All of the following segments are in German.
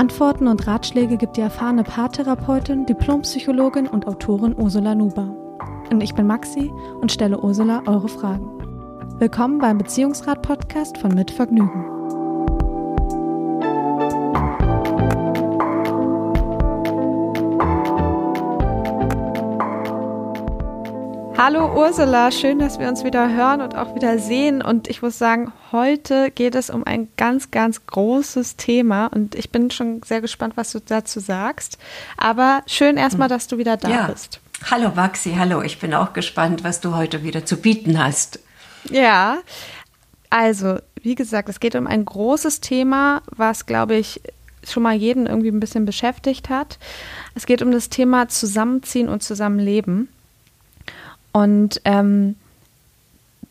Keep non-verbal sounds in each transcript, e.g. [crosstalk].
Antworten und Ratschläge gibt die erfahrene Paartherapeutin, Diplompsychologin und Autorin Ursula Nuber. Und ich bin Maxi und stelle Ursula eure Fragen. Willkommen beim Beziehungsrat-Podcast von Mit Vergnügen. Hallo Ursula, schön, dass wir uns wieder hören und auch wieder sehen. Und ich muss sagen, heute geht es um ein ganz, ganz großes Thema und ich bin schon sehr gespannt, was du dazu sagst. Aber schön erstmal, dass du wieder da ja. bist. Hallo Maxi, hallo. Ich bin auch gespannt, was du heute wieder zu bieten hast. Ja, also, wie gesagt, es geht um ein großes Thema, was, glaube ich, schon mal jeden irgendwie ein bisschen beschäftigt hat. Es geht um das Thema Zusammenziehen und Zusammenleben. Und ähm,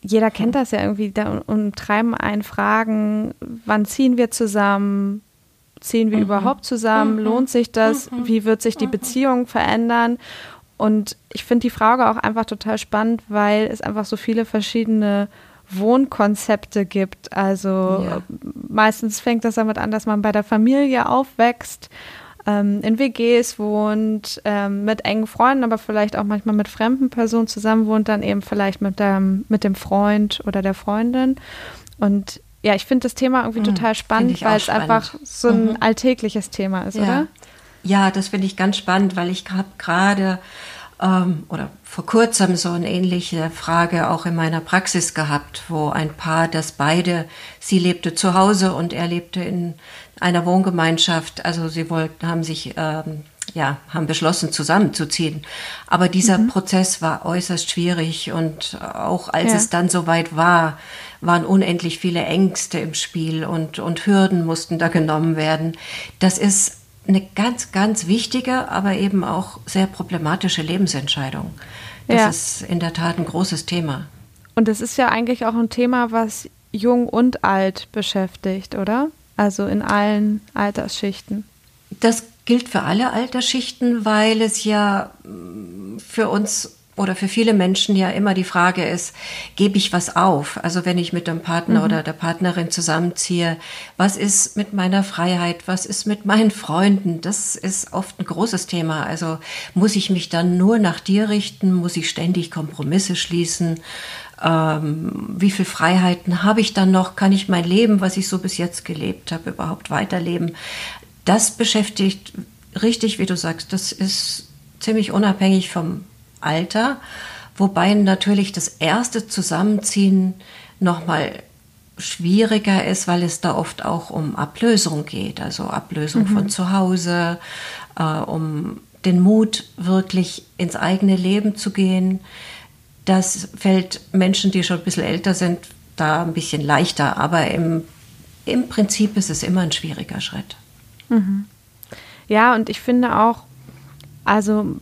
jeder kennt das ja irgendwie da umtreiben einen Fragen, wann ziehen wir zusammen? Ziehen wir mhm. überhaupt zusammen? Mhm. Lohnt sich das? Mhm. Wie wird sich die mhm. Beziehung verändern? Und ich finde die Frage auch einfach total spannend, weil es einfach so viele verschiedene Wohnkonzepte gibt. Also ja. meistens fängt das damit an, dass man bei der Familie aufwächst ähm, in WGs wohnt, ähm, mit engen Freunden, aber vielleicht auch manchmal mit fremden Personen zusammen wohnt, dann eben vielleicht mit dem, mit dem Freund oder der Freundin. Und ja, ich finde das Thema irgendwie mhm, total spannend, weil es einfach so ein mhm. alltägliches Thema ist, ja. oder? Ja, das finde ich ganz spannend, weil ich habe gerade ähm, oder vor kurzem so eine ähnliche Frage auch in meiner Praxis gehabt, wo ein Paar, das beide, sie lebte zu Hause und er lebte in einer Wohngemeinschaft. Also sie wollten, haben sich, ähm, ja, haben beschlossen, zusammenzuziehen. Aber dieser mhm. Prozess war äußerst schwierig und auch als ja. es dann soweit war, waren unendlich viele Ängste im Spiel und, und Hürden mussten da genommen werden. Das ist eine ganz, ganz wichtige, aber eben auch sehr problematische Lebensentscheidung. Das ja. ist in der Tat ein großes Thema. Und es ist ja eigentlich auch ein Thema, was jung und alt beschäftigt, oder? Also in allen Altersschichten. Das gilt für alle Altersschichten, weil es ja für uns oder für viele Menschen ja immer die Frage ist, gebe ich was auf? Also wenn ich mit dem Partner mhm. oder der Partnerin zusammenziehe, was ist mit meiner Freiheit? Was ist mit meinen Freunden? Das ist oft ein großes Thema. Also muss ich mich dann nur nach dir richten? Muss ich ständig Kompromisse schließen? Ähm, wie viel Freiheiten habe ich dann noch, kann ich mein Leben, was ich so bis jetzt gelebt habe, überhaupt weiterleben. Das beschäftigt richtig, wie du sagst, das ist ziemlich unabhängig vom Alter, wobei natürlich das erste Zusammenziehen nochmal schwieriger ist, weil es da oft auch um Ablösung geht, also Ablösung mhm. von zu Hause, äh, um den Mut, wirklich ins eigene Leben zu gehen, das fällt Menschen, die schon ein bisschen älter sind, da ein bisschen leichter. Aber im, im Prinzip ist es immer ein schwieriger Schritt. Mhm. Ja, und ich finde auch, also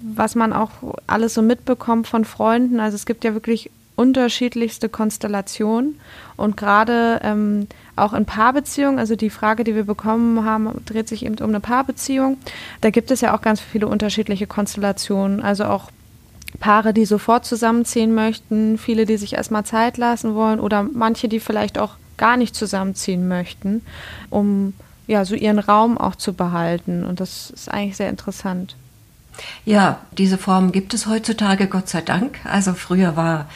was man auch alles so mitbekommt von Freunden, also es gibt ja wirklich unterschiedlichste Konstellationen und gerade ähm, auch in Paarbeziehungen, also die Frage, die wir bekommen haben, dreht sich eben um eine Paarbeziehung. Da gibt es ja auch ganz viele unterschiedliche Konstellationen, also auch Paare, die sofort zusammenziehen möchten, viele, die sich erstmal Zeit lassen wollen oder manche, die vielleicht auch gar nicht zusammenziehen möchten, um ja so ihren Raum auch zu behalten. Und das ist eigentlich sehr interessant. Ja, diese Form gibt es heutzutage, Gott sei Dank. Also früher war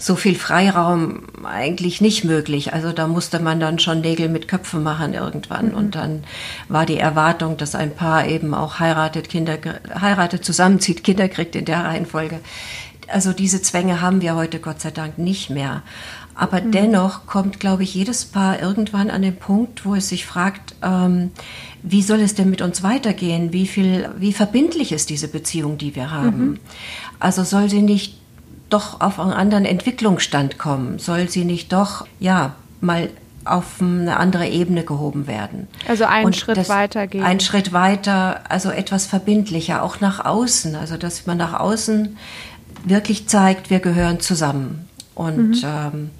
so viel Freiraum eigentlich nicht möglich. Also da musste man dann schon Nägel mit Köpfen machen irgendwann. Mhm. Und dann war die Erwartung, dass ein Paar eben auch heiratet, Kinder heiratet, zusammenzieht, Kinder kriegt in der Reihenfolge. Also diese Zwänge haben wir heute Gott sei Dank nicht mehr. Aber mhm. dennoch kommt, glaube ich, jedes Paar irgendwann an den Punkt, wo es sich fragt, ähm, wie soll es denn mit uns weitergehen? Wie viel, wie verbindlich ist diese Beziehung, die wir haben? Mhm. Also soll sie nicht doch auf einen anderen Entwicklungsstand kommen? Soll sie nicht doch, ja, mal auf eine andere Ebene gehoben werden. Also einen und Schritt weiter gehen. Ein Schritt weiter, also etwas verbindlicher, auch nach außen. Also dass man nach außen wirklich zeigt, wir gehören zusammen. Und mhm. ähm,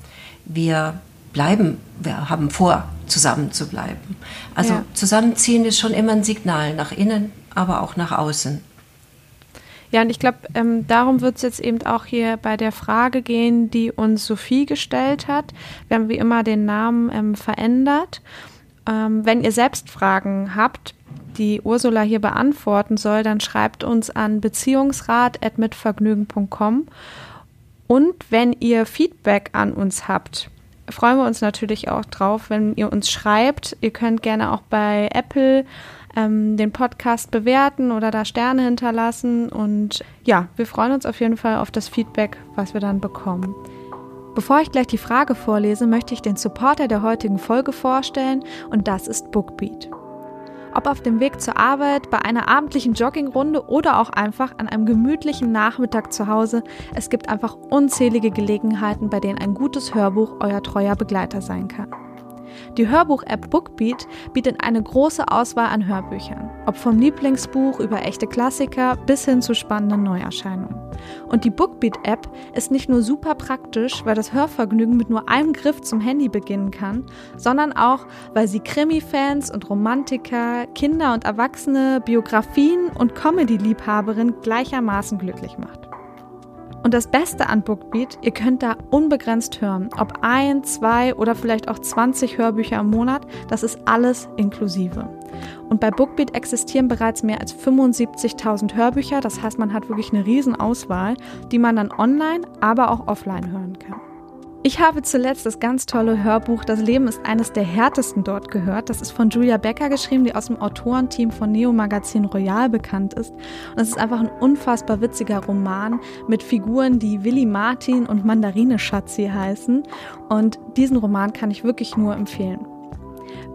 wir bleiben, wir haben vor, zusammen zu bleiben. Also ja. zusammenziehen ist schon immer ein Signal nach innen, aber auch nach außen. Ja, und ich glaube, ähm, darum wird es jetzt eben auch hier bei der Frage gehen, die uns Sophie gestellt hat. Wir haben wie immer den Namen ähm, verändert. Ähm, wenn ihr selbst Fragen habt, die Ursula hier beantworten soll, dann schreibt uns an beziehungsrat.mitvergnügen.com. Und wenn ihr Feedback an uns habt, freuen wir uns natürlich auch drauf, wenn ihr uns schreibt. Ihr könnt gerne auch bei Apple ähm, den Podcast bewerten oder da Sterne hinterlassen. Und ja, wir freuen uns auf jeden Fall auf das Feedback, was wir dann bekommen. Bevor ich gleich die Frage vorlese, möchte ich den Supporter der heutigen Folge vorstellen und das ist Bookbeat. Ob auf dem Weg zur Arbeit, bei einer abendlichen Joggingrunde oder auch einfach an einem gemütlichen Nachmittag zu Hause, es gibt einfach unzählige Gelegenheiten, bei denen ein gutes Hörbuch euer treuer Begleiter sein kann. Die Hörbuch-App Bookbeat bietet eine große Auswahl an Hörbüchern, ob vom Lieblingsbuch über echte Klassiker bis hin zu spannenden Neuerscheinungen. Und die Bookbeat-App ist nicht nur super praktisch, weil das Hörvergnügen mit nur einem Griff zum Handy beginnen kann, sondern auch, weil sie Krimi-Fans und Romantiker, Kinder und Erwachsene, Biografien und Comedy-Liebhaberinnen gleichermaßen glücklich macht. Und das Beste an Bookbeat, ihr könnt da unbegrenzt hören. Ob ein, zwei oder vielleicht auch 20 Hörbücher im Monat, das ist alles inklusive. Und bei Bookbeat existieren bereits mehr als 75.000 Hörbücher, das heißt, man hat wirklich eine Riesenauswahl, die man dann online, aber auch offline hören kann. Ich habe zuletzt das ganz tolle Hörbuch Das Leben ist eines der härtesten dort gehört. Das ist von Julia Becker geschrieben, die aus dem Autorenteam von Neo Magazin Royal bekannt ist. Und es ist einfach ein unfassbar witziger Roman mit Figuren, die Willy Martin und Mandarine Schatzi heißen. Und diesen Roman kann ich wirklich nur empfehlen.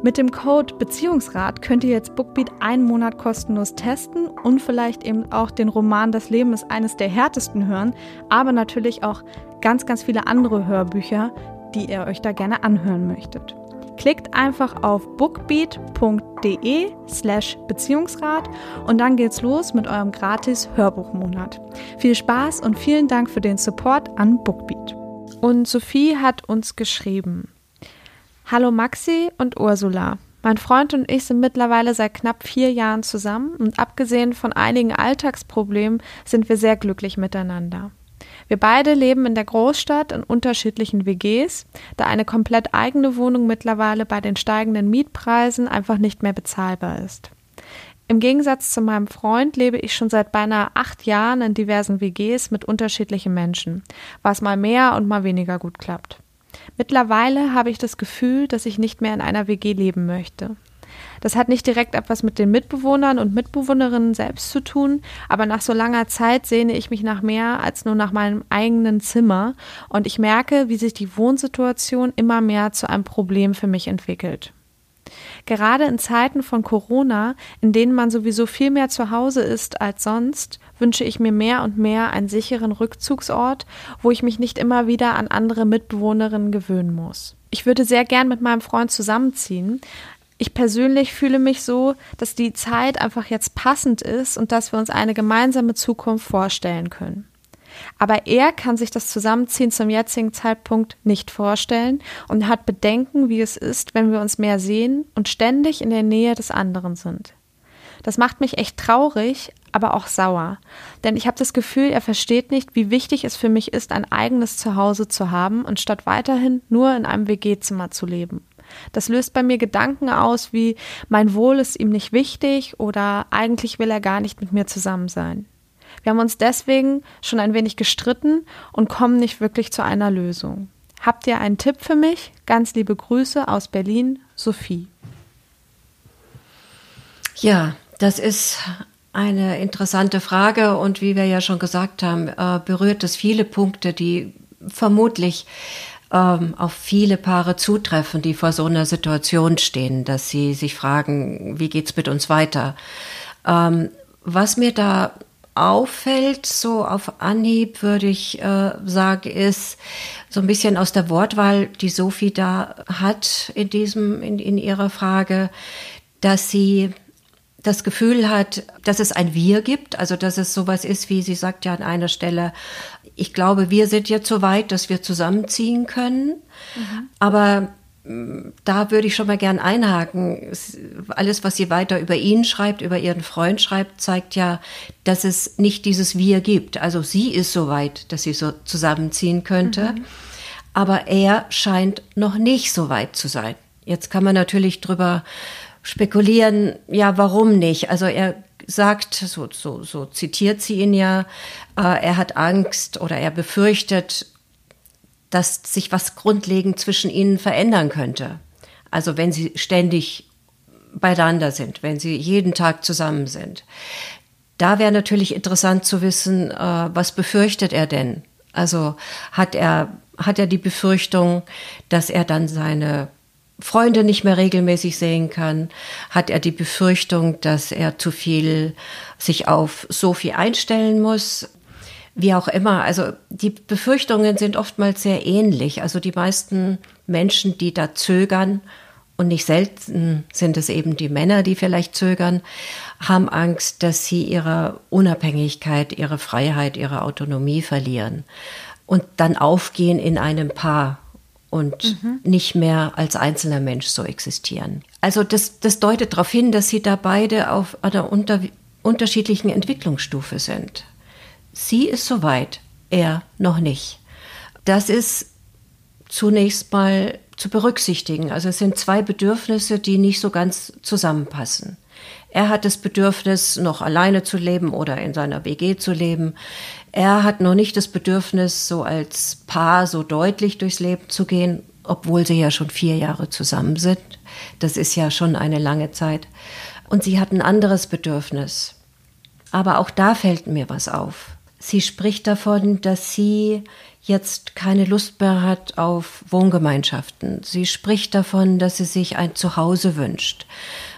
Mit dem Code Beziehungsrat könnt ihr jetzt Bookbeat einen Monat kostenlos testen und vielleicht eben auch den Roman Das Leben ist eines der härtesten hören, aber natürlich auch ganz, ganz viele andere Hörbücher, die ihr euch da gerne anhören möchtet. Klickt einfach auf bookbeat.de slash Beziehungsrat und dann geht's los mit eurem gratis Hörbuchmonat. Viel Spaß und vielen Dank für den Support an Bookbeat. Und Sophie hat uns geschrieben. Hallo Maxi und Ursula. Mein Freund und ich sind mittlerweile seit knapp vier Jahren zusammen und abgesehen von einigen Alltagsproblemen sind wir sehr glücklich miteinander. Wir beide leben in der Großstadt in unterschiedlichen WGs, da eine komplett eigene Wohnung mittlerweile bei den steigenden Mietpreisen einfach nicht mehr bezahlbar ist. Im Gegensatz zu meinem Freund lebe ich schon seit beinahe acht Jahren in diversen WGs mit unterschiedlichen Menschen, was mal mehr und mal weniger gut klappt. Mittlerweile habe ich das Gefühl, dass ich nicht mehr in einer WG leben möchte. Das hat nicht direkt etwas mit den Mitbewohnern und Mitbewohnerinnen selbst zu tun, aber nach so langer Zeit sehne ich mich nach mehr als nur nach meinem eigenen Zimmer und ich merke, wie sich die Wohnsituation immer mehr zu einem Problem für mich entwickelt. Gerade in Zeiten von Corona, in denen man sowieso viel mehr zu Hause ist als sonst, wünsche ich mir mehr und mehr einen sicheren Rückzugsort, wo ich mich nicht immer wieder an andere Mitbewohnerinnen gewöhnen muss. Ich würde sehr gern mit meinem Freund zusammenziehen, ich persönlich fühle mich so, dass die Zeit einfach jetzt passend ist und dass wir uns eine gemeinsame Zukunft vorstellen können. Aber er kann sich das Zusammenziehen zum jetzigen Zeitpunkt nicht vorstellen und hat Bedenken, wie es ist, wenn wir uns mehr sehen und ständig in der Nähe des anderen sind. Das macht mich echt traurig, aber auch sauer. Denn ich habe das Gefühl, er versteht nicht, wie wichtig es für mich ist, ein eigenes Zuhause zu haben und statt weiterhin nur in einem WG-Zimmer zu leben. Das löst bei mir Gedanken aus wie mein Wohl ist ihm nicht wichtig oder eigentlich will er gar nicht mit mir zusammen sein. Wir haben uns deswegen schon ein wenig gestritten und kommen nicht wirklich zu einer Lösung. Habt ihr einen Tipp für mich? Ganz liebe Grüße aus Berlin, Sophie. Ja, das ist eine interessante Frage und wie wir ja schon gesagt haben, äh, berührt es viele Punkte, die vermutlich ähm, auf viele Paare zutreffen, die vor so einer Situation stehen, dass sie sich fragen, wie geht's mit uns weiter? Ähm, was mir da auffällt, so auf Anhieb würde ich äh, sagen, ist so ein bisschen aus der Wortwahl, die Sophie da hat in diesem, in, in ihrer Frage, dass sie das Gefühl hat, dass es ein Wir gibt, also dass es sowas ist, wie sie sagt ja an einer Stelle, ich glaube, wir sind jetzt so weit, dass wir zusammenziehen können. Mhm. Aber da würde ich schon mal gern einhaken. Alles, was sie weiter über ihn schreibt, über ihren Freund schreibt, zeigt ja, dass es nicht dieses Wir gibt. Also sie ist so weit, dass sie so zusammenziehen könnte. Mhm. Aber er scheint noch nicht so weit zu sein. Jetzt kann man natürlich drüber spekulieren, ja, warum nicht? Also er sagt, so, so, so zitiert sie ihn ja, äh, er hat Angst oder er befürchtet, dass sich was grundlegend zwischen ihnen verändern könnte. Also wenn sie ständig beieinander sind, wenn sie jeden Tag zusammen sind. Da wäre natürlich interessant zu wissen, äh, was befürchtet er denn? Also hat er, hat er die Befürchtung, dass er dann seine Freunde nicht mehr regelmäßig sehen kann, hat er die Befürchtung, dass er zu viel sich auf Sophie einstellen muss. Wie auch immer, also die Befürchtungen sind oftmals sehr ähnlich. Also die meisten Menschen, die da zögern, und nicht selten sind es eben die Männer, die vielleicht zögern, haben Angst, dass sie ihre Unabhängigkeit, ihre Freiheit, ihre Autonomie verlieren und dann aufgehen in einem Paar und mhm. nicht mehr als einzelner Mensch so existieren. Also das, das deutet darauf hin, dass sie da beide auf einer unter, unterschiedlichen Entwicklungsstufe sind. Sie ist soweit, er noch nicht. Das ist zunächst mal zu berücksichtigen. Also es sind zwei Bedürfnisse, die nicht so ganz zusammenpassen. Er hat das Bedürfnis, noch alleine zu leben oder in seiner WG zu leben. Er hat noch nicht das Bedürfnis, so als Paar so deutlich durchs Leben zu gehen, obwohl sie ja schon vier Jahre zusammen sind. Das ist ja schon eine lange Zeit. Und sie hat ein anderes Bedürfnis. Aber auch da fällt mir was auf. Sie spricht davon, dass sie jetzt keine Lust mehr hat auf Wohngemeinschaften. Sie spricht davon, dass sie sich ein Zuhause wünscht,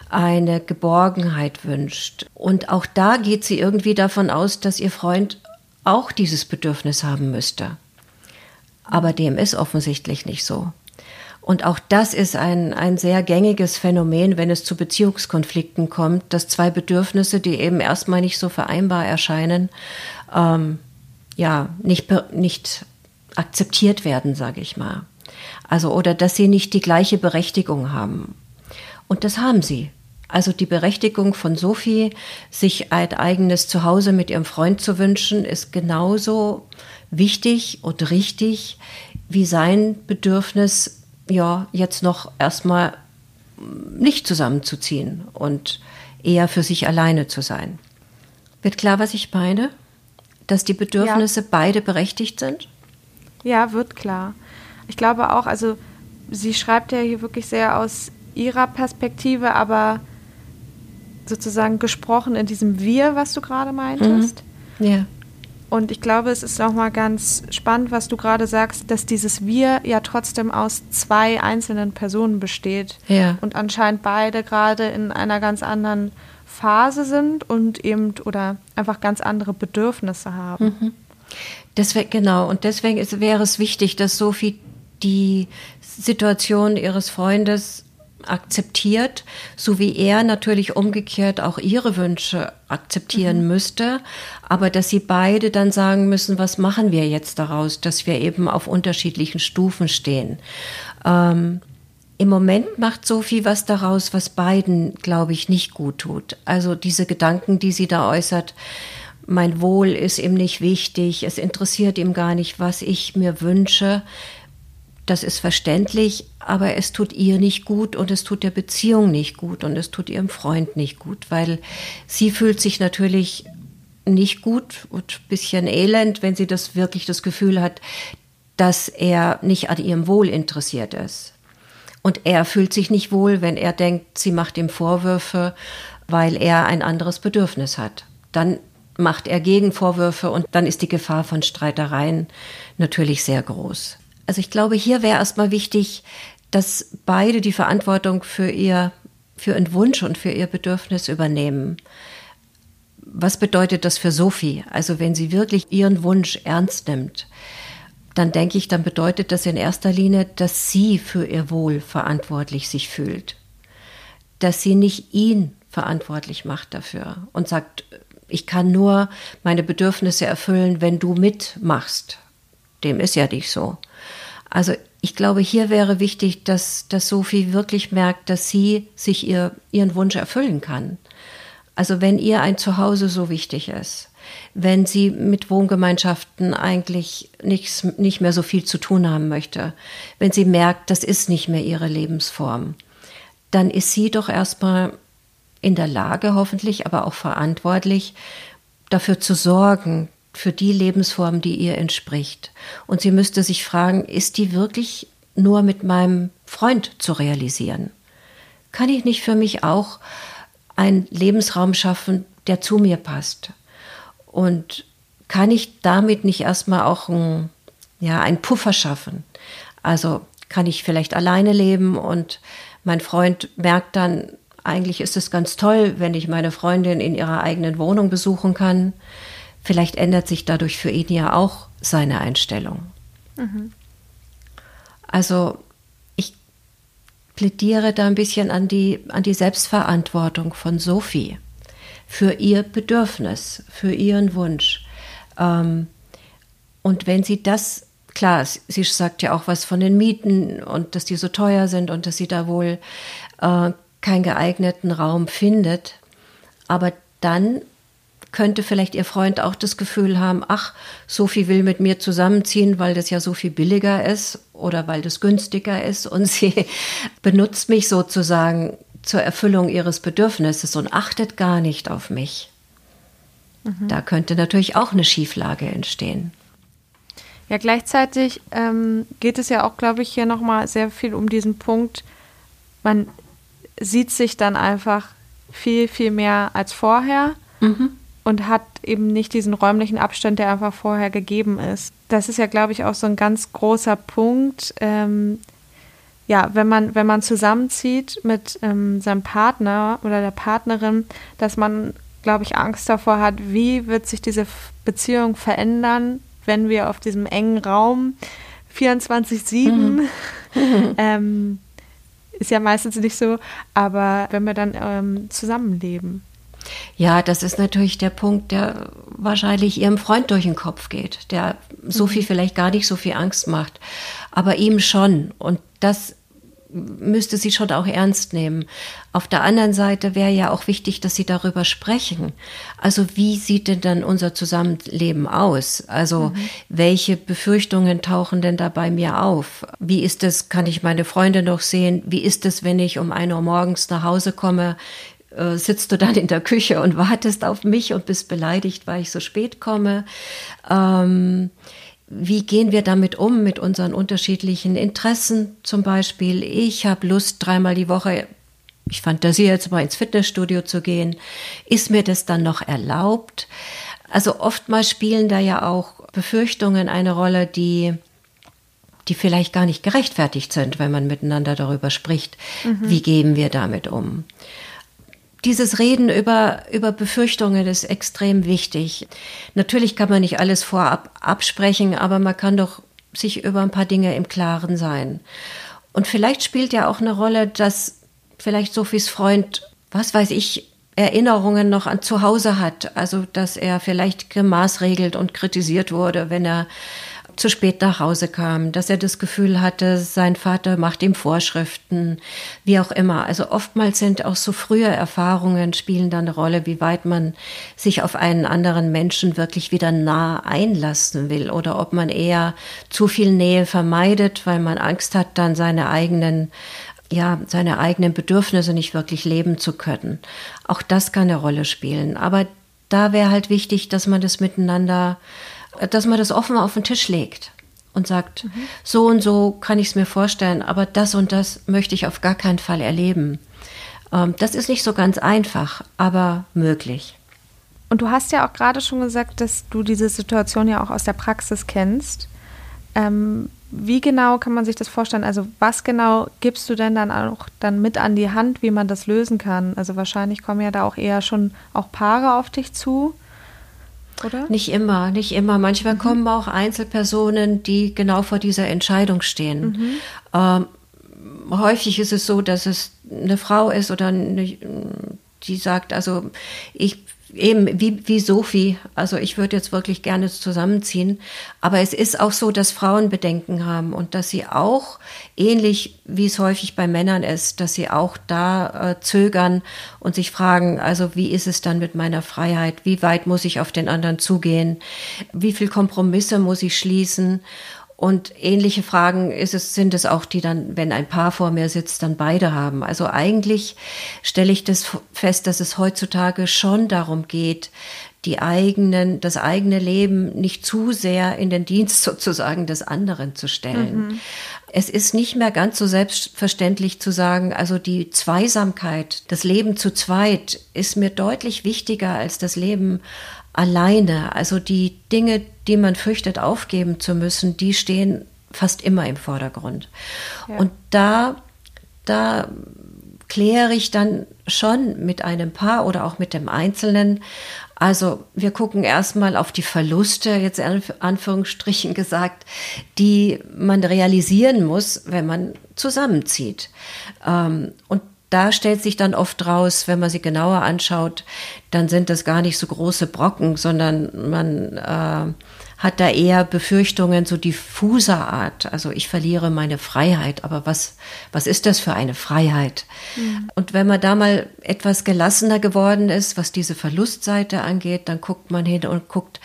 eine Geborgenheit wünscht. Und auch da geht sie irgendwie davon aus, dass ihr Freund auch dieses Bedürfnis haben müsste. Aber dem ist offensichtlich nicht so. Und auch das ist ein, ein sehr gängiges Phänomen, wenn es zu Beziehungskonflikten kommt, dass zwei Bedürfnisse, die eben erstmal nicht so vereinbar erscheinen, ähm, ja, nicht, nicht akzeptiert werden, sage ich mal. Also, oder dass sie nicht die gleiche Berechtigung haben. Und das haben sie. Also die Berechtigung von Sophie, sich ein eigenes Zuhause mit ihrem Freund zu wünschen, ist genauso wichtig und richtig wie sein Bedürfnis, ja, jetzt noch erstmal nicht zusammenzuziehen und eher für sich alleine zu sein. Wird klar, was ich meine? Dass die Bedürfnisse ja. beide berechtigt sind? Ja, wird klar. Ich glaube auch, also sie schreibt ja hier wirklich sehr aus ihrer Perspektive, aber sozusagen gesprochen in diesem Wir, was du gerade meintest. Mhm. Ja. Und ich glaube, es ist nochmal ganz spannend, was du gerade sagst, dass dieses Wir ja trotzdem aus zwei einzelnen Personen besteht. Ja. Und anscheinend beide gerade in einer ganz anderen Phase sind und eben oder einfach ganz andere Bedürfnisse haben. Mhm. Deswegen, genau, und deswegen ist, wäre es wichtig, dass Sophie die Situation ihres Freundes akzeptiert, so wie er natürlich umgekehrt auch ihre Wünsche akzeptieren mhm. müsste, aber dass sie beide dann sagen müssen, was machen wir jetzt daraus, dass wir eben auf unterschiedlichen Stufen stehen. Ähm, Im Moment macht Sophie was daraus, was beiden, glaube ich, nicht gut tut. Also diese Gedanken, die sie da äußert, mein Wohl ist ihm nicht wichtig, es interessiert ihm gar nicht, was ich mir wünsche. Das ist verständlich, aber es tut ihr nicht gut und es tut der Beziehung nicht gut und es tut ihrem Freund nicht gut, weil sie fühlt sich natürlich nicht gut und ein bisschen elend, wenn sie das wirklich das Gefühl hat, dass er nicht an ihrem Wohl interessiert ist. Und er fühlt sich nicht wohl, wenn er denkt, sie macht ihm Vorwürfe, weil er ein anderes Bedürfnis hat. Dann macht er Gegenvorwürfe und dann ist die Gefahr von Streitereien natürlich sehr groß. Also ich glaube, hier wäre erstmal wichtig, dass beide die Verantwortung für ihr, für ihren Wunsch und für ihr Bedürfnis übernehmen. was bedeutet das für Sophie? Also wenn sie wirklich ihren Wunsch ernst nimmt, dann denke ich, dann bedeutet das in erster Linie, dass sie für ihr Wohl verantwortlich sich fühlt. Dass sie nicht ihn verantwortlich macht dafür und sagt, ich kann nur meine Bedürfnisse erfüllen, wenn du mitmachst. Dem ist ja nicht so. Also ich glaube, hier wäre wichtig, dass, dass Sophie wirklich merkt, dass sie sich ihr, ihren Wunsch erfüllen kann. Also wenn ihr ein Zuhause so wichtig ist, wenn sie mit Wohngemeinschaften eigentlich nichts, nicht mehr so viel zu tun haben möchte, wenn sie merkt, das ist nicht mehr ihre Lebensform, dann ist sie doch erstmal in der Lage, hoffentlich, aber auch verantwortlich, dafür zu sorgen, für die Lebensform, die ihr entspricht. Und sie müsste sich fragen, ist die wirklich nur mit meinem Freund zu realisieren? Kann ich nicht für mich auch einen Lebensraum schaffen, der zu mir passt? Und kann ich damit nicht erstmal auch ein, ja, einen Puffer schaffen? Also kann ich vielleicht alleine leben und mein Freund merkt dann, eigentlich ist es ganz toll, wenn ich meine Freundin in ihrer eigenen Wohnung besuchen kann. Vielleicht ändert sich dadurch für ihn ja auch seine Einstellung. Mhm. Also ich plädiere da ein bisschen an die, an die Selbstverantwortung von Sophie für ihr Bedürfnis, für ihren Wunsch. Ähm, und wenn sie das, klar, sie sagt ja auch was von den Mieten und dass die so teuer sind und dass sie da wohl äh, keinen geeigneten Raum findet, aber dann könnte vielleicht Ihr Freund auch das Gefühl haben, ach, Sophie will mit mir zusammenziehen, weil das ja so viel billiger ist oder weil das günstiger ist und sie [laughs] benutzt mich sozusagen zur Erfüllung ihres Bedürfnisses und achtet gar nicht auf mich. Mhm. Da könnte natürlich auch eine Schieflage entstehen. Ja, gleichzeitig ähm, geht es ja auch, glaube ich, hier nochmal sehr viel um diesen Punkt, man sieht sich dann einfach viel, viel mehr als vorher. Mhm und hat eben nicht diesen räumlichen Abstand, der einfach vorher gegeben ist. Das ist ja, glaube ich, auch so ein ganz großer Punkt. Ähm, ja, wenn man, wenn man zusammenzieht mit ähm, seinem Partner oder der Partnerin, dass man, glaube ich, Angst davor hat, wie wird sich diese Beziehung verändern, wenn wir auf diesem engen Raum 24-7 [laughs] mhm. ähm, ist ja meistens nicht so, aber wenn wir dann ähm, zusammenleben. Ja, das ist natürlich der Punkt, der wahrscheinlich ihrem Freund durch den Kopf geht, der Sophie mhm. vielleicht gar nicht so viel Angst macht, aber ihm schon. Und das müsste sie schon auch ernst nehmen. Auf der anderen Seite wäre ja auch wichtig, dass sie darüber sprechen. Also wie sieht denn dann unser Zusammenleben aus? Also mhm. welche Befürchtungen tauchen denn da bei mir auf? Wie ist es, kann ich meine Freunde noch sehen? Wie ist es, wenn ich um ein Uhr morgens nach Hause komme? äh, sitzt du dann in der Küche und wartest auf mich und bist beleidigt, weil ich so spät komme. Ähm, wie gehen wir damit um, mit unseren unterschiedlichen Interessen zum Beispiel? Ich habe Lust, dreimal die Woche, ich fantasiere jetzt mal ins Fitnessstudio zu gehen. Ist mir das dann noch erlaubt? Also oftmals spielen da ja auch Befürchtungen eine Rolle, die die vielleicht gar nicht gerechtfertigt sind, wenn man miteinander darüber spricht. Mhm. Wie gehen wir damit um? Dieses Reden über, über Befürchtungen ist extrem wichtig. Natürlich kann man nicht alles vorab absprechen, aber man kann doch sich über ein paar Dinge im Klaren sein. Und vielleicht spielt ja auch eine Rolle, dass vielleicht Sophies Freund, was weiß ich, Erinnerungen noch an zu Hause hat. Also, dass er vielleicht gemaßregelt und kritisiert wurde, wenn er zu spät nach Hause kam, dass er das Gefühl hatte, sein Vater macht ihm Vorschriften, wie auch immer. Also oftmals sind auch so frühe Erfahrungen spielen dann eine Rolle, wie weit man sich auf einen anderen Menschen wirklich wieder nah einlassen will oder ob man eher zu viel Nähe vermeidet, weil man Angst hat, dann seine eigenen ja, seine eigenen Bedürfnisse nicht wirklich leben zu können. Auch das kann eine Rolle spielen. Aber da wäre halt wichtig, dass man das miteinander dass man das offen auf den Tisch legt und sagt, mhm. so und so kann ich es mir vorstellen, aber das und das möchte ich auf gar keinen Fall erleben. Ähm, das ist nicht so ganz einfach, aber möglich. Und du hast ja auch gerade schon gesagt, dass du diese Situation ja auch aus der Praxis kennst. Ähm, wie genau kann man sich das vorstellen? Also was genau gibst du denn dann auch dann mit an die Hand, wie man das lösen kann? Also wahrscheinlich kommen ja da auch eher schon auch Paare auf dich zu. Oder? Nicht immer, nicht immer. Manchmal mhm. kommen auch Einzelpersonen, die genau vor dieser Entscheidung stehen. Mhm. Ähm, häufig ist es so, dass es eine Frau ist oder eine, die sagt, also ich eben wie, wie Sophie, also ich würde jetzt wirklich gerne zusammenziehen, aber es ist auch so, dass Frauen Bedenken haben und dass sie auch, ähnlich wie es häufig bei Männern ist, dass sie auch da äh, zögern und sich fragen, also wie ist es dann mit meiner Freiheit, wie weit muss ich auf den anderen zugehen, wie viel Kompromisse muss ich schließen und ähnliche Fragen ist es, sind es auch, die dann, wenn ein Paar vor mir sitzt, dann beide haben. Also eigentlich stelle ich das fest, dass es heutzutage schon darum geht, die eigenen, das eigene Leben nicht zu sehr in den Dienst [laughs] sozusagen des anderen zu stellen. Mhm. Es ist nicht mehr ganz so selbstverständlich zu sagen, also die Zweisamkeit, das Leben zu zweit ist mir deutlich wichtiger als das Leben alleine. Also die Dinge, die man fürchtet aufgeben zu müssen, die stehen fast immer im Vordergrund. Ja. Und da, da kläre ich dann schon mit einem Paar oder auch mit dem Einzelnen. Also wir gucken erstmal auf die Verluste, jetzt in Anführungsstrichen gesagt, die man realisieren muss, wenn man zusammenzieht. Ähm, und da stellt sich dann oft raus, wenn man sie genauer anschaut, dann sind das gar nicht so große Brocken, sondern man äh, hat da eher Befürchtungen so diffuser Art. Also ich verliere meine Freiheit, aber was, was ist das für eine Freiheit? Mhm. Und wenn man da mal etwas gelassener geworden ist, was diese Verlustseite angeht, dann guckt man hin und guckt,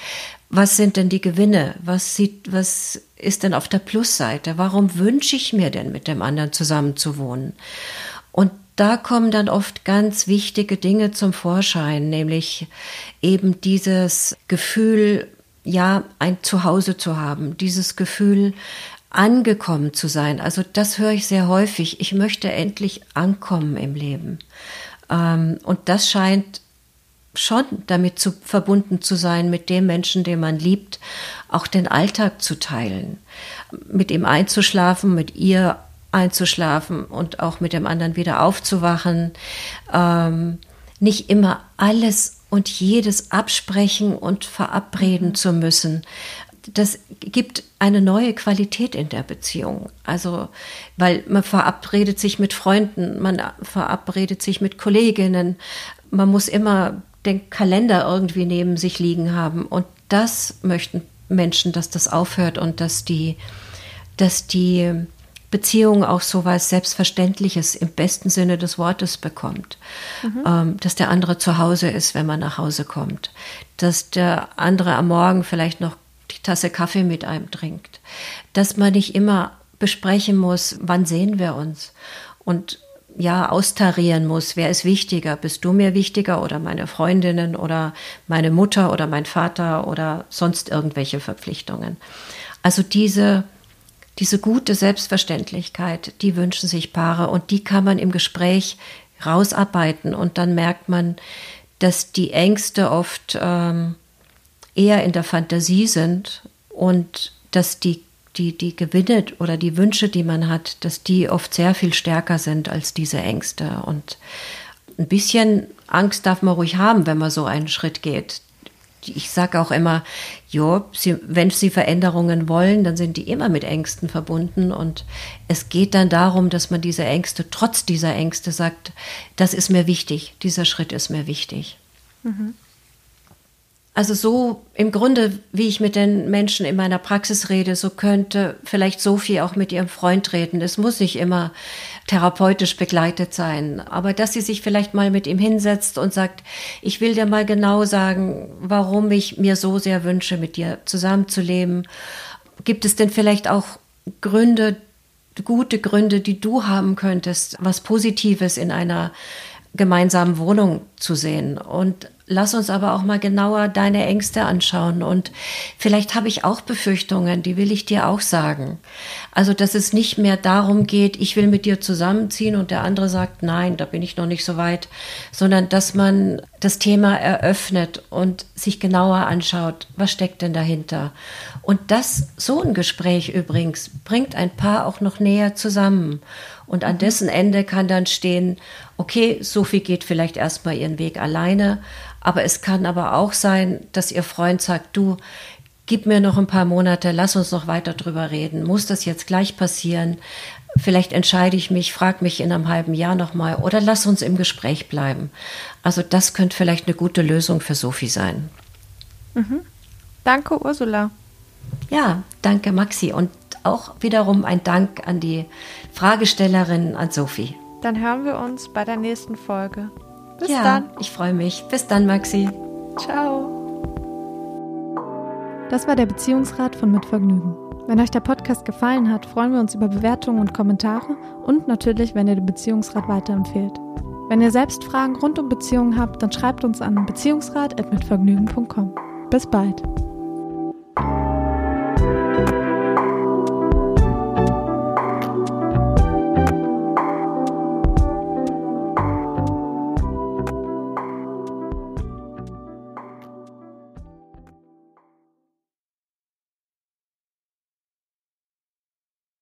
was sind denn die Gewinne? Was sieht, was ist denn auf der Plusseite? Warum wünsche ich mir denn mit dem anderen zusammenzuwohnen? Und da kommen dann oft ganz wichtige Dinge zum Vorschein, nämlich eben dieses Gefühl, ja, ein Zuhause zu haben, dieses Gefühl, angekommen zu sein. Also das höre ich sehr häufig. Ich möchte endlich ankommen im Leben. Ähm, und das scheint schon damit zu, verbunden zu sein, mit dem Menschen, den man liebt, auch den Alltag zu teilen, mit ihm einzuschlafen, mit ihr einzuschlafen und auch mit dem anderen wieder aufzuwachen. Ähm, nicht immer alles und jedes absprechen und verabreden mhm. zu müssen. Das gibt eine neue Qualität in der Beziehung. Also, weil man verabredet sich mit Freunden, man verabredet sich mit Kolleginnen. Man muss immer den Kalender irgendwie neben sich liegen haben. Und das möchten Menschen, dass das aufhört und dass die, dass die Beziehung auch so was Selbstverständliches im besten Sinne des Wortes bekommt. Mhm. Ähm, dass der andere zu Hause ist, wenn man nach Hause kommt. Dass der andere am Morgen vielleicht noch die Tasse Kaffee mit einem trinkt. Dass man nicht immer besprechen muss, wann sehen wir uns. Und ja, austarieren muss, wer ist wichtiger? Bist du mir wichtiger oder meine Freundinnen oder meine Mutter oder mein Vater oder sonst irgendwelche Verpflichtungen? Also diese diese gute Selbstverständlichkeit, die wünschen sich Paare und die kann man im Gespräch rausarbeiten und dann merkt man, dass die Ängste oft ähm, eher in der Fantasie sind und dass die, die, die Gewinne oder die Wünsche, die man hat, dass die oft sehr viel stärker sind als diese Ängste. Und ein bisschen Angst darf man ruhig haben, wenn man so einen Schritt geht ich sage auch immer, ja, sie, wenn Sie Veränderungen wollen, dann sind die immer mit Ängsten verbunden. Und es geht dann darum, dass man diese Ängste, trotz dieser Ängste sagt, das ist mir wichtig, dieser Schritt ist mir wichtig. Mhm. Also so im Grunde, wie ich mit den Menschen in meiner Praxis rede, so könnte vielleicht Sophie auch mit ihrem Freund reden. Es muss nicht immer therapeutisch begleitet sein, aber dass sie sich vielleicht mal mit ihm hinsetzt und sagt, ich will dir mal genau sagen, warum ich mir so sehr wünsche, mit dir zusammenzuleben. Gibt es denn vielleicht auch Gründe, gute Gründe, die du haben könntest, was Positives in einer gemeinsamen Wohnung zu sehen. Und lass uns aber auch mal genauer deine Ängste anschauen. Und vielleicht habe ich auch Befürchtungen, die will ich dir auch sagen. Also, dass es nicht mehr darum geht, ich will mit dir zusammenziehen und der andere sagt, nein, da bin ich noch nicht so weit, sondern dass man das Thema eröffnet und sich genauer anschaut, was steckt denn dahinter. Und das, so ein Gespräch übrigens, bringt ein Paar auch noch näher zusammen. Und an dessen Ende kann dann stehen, okay, Sophie geht vielleicht erstmal ihren Weg alleine, aber es kann aber auch sein, dass ihr Freund sagt, du, gib mir noch ein paar Monate, lass uns noch weiter drüber reden. Muss das jetzt gleich passieren? Vielleicht entscheide ich mich, frag mich in einem halben Jahr nochmal oder lass uns im Gespräch bleiben. Also das könnte vielleicht eine gute Lösung für Sophie sein. Mhm. Danke, Ursula. Ja, danke, Maxi. Und auch wiederum ein Dank an die Fragestellerin, an Sophie. Dann hören wir uns bei der nächsten Folge. Bis ja, dann. Ich freue mich. Bis dann, Maxi. Ciao. Das war der Beziehungsrat von Mitvergnügen. Wenn euch der Podcast gefallen hat, freuen wir uns über Bewertungen und Kommentare und natürlich, wenn ihr den Beziehungsrat weiterempfehlt. Wenn ihr selbst Fragen rund um Beziehungen habt, dann schreibt uns an beziehungsrat.mitvergnügen.com. Bis bald.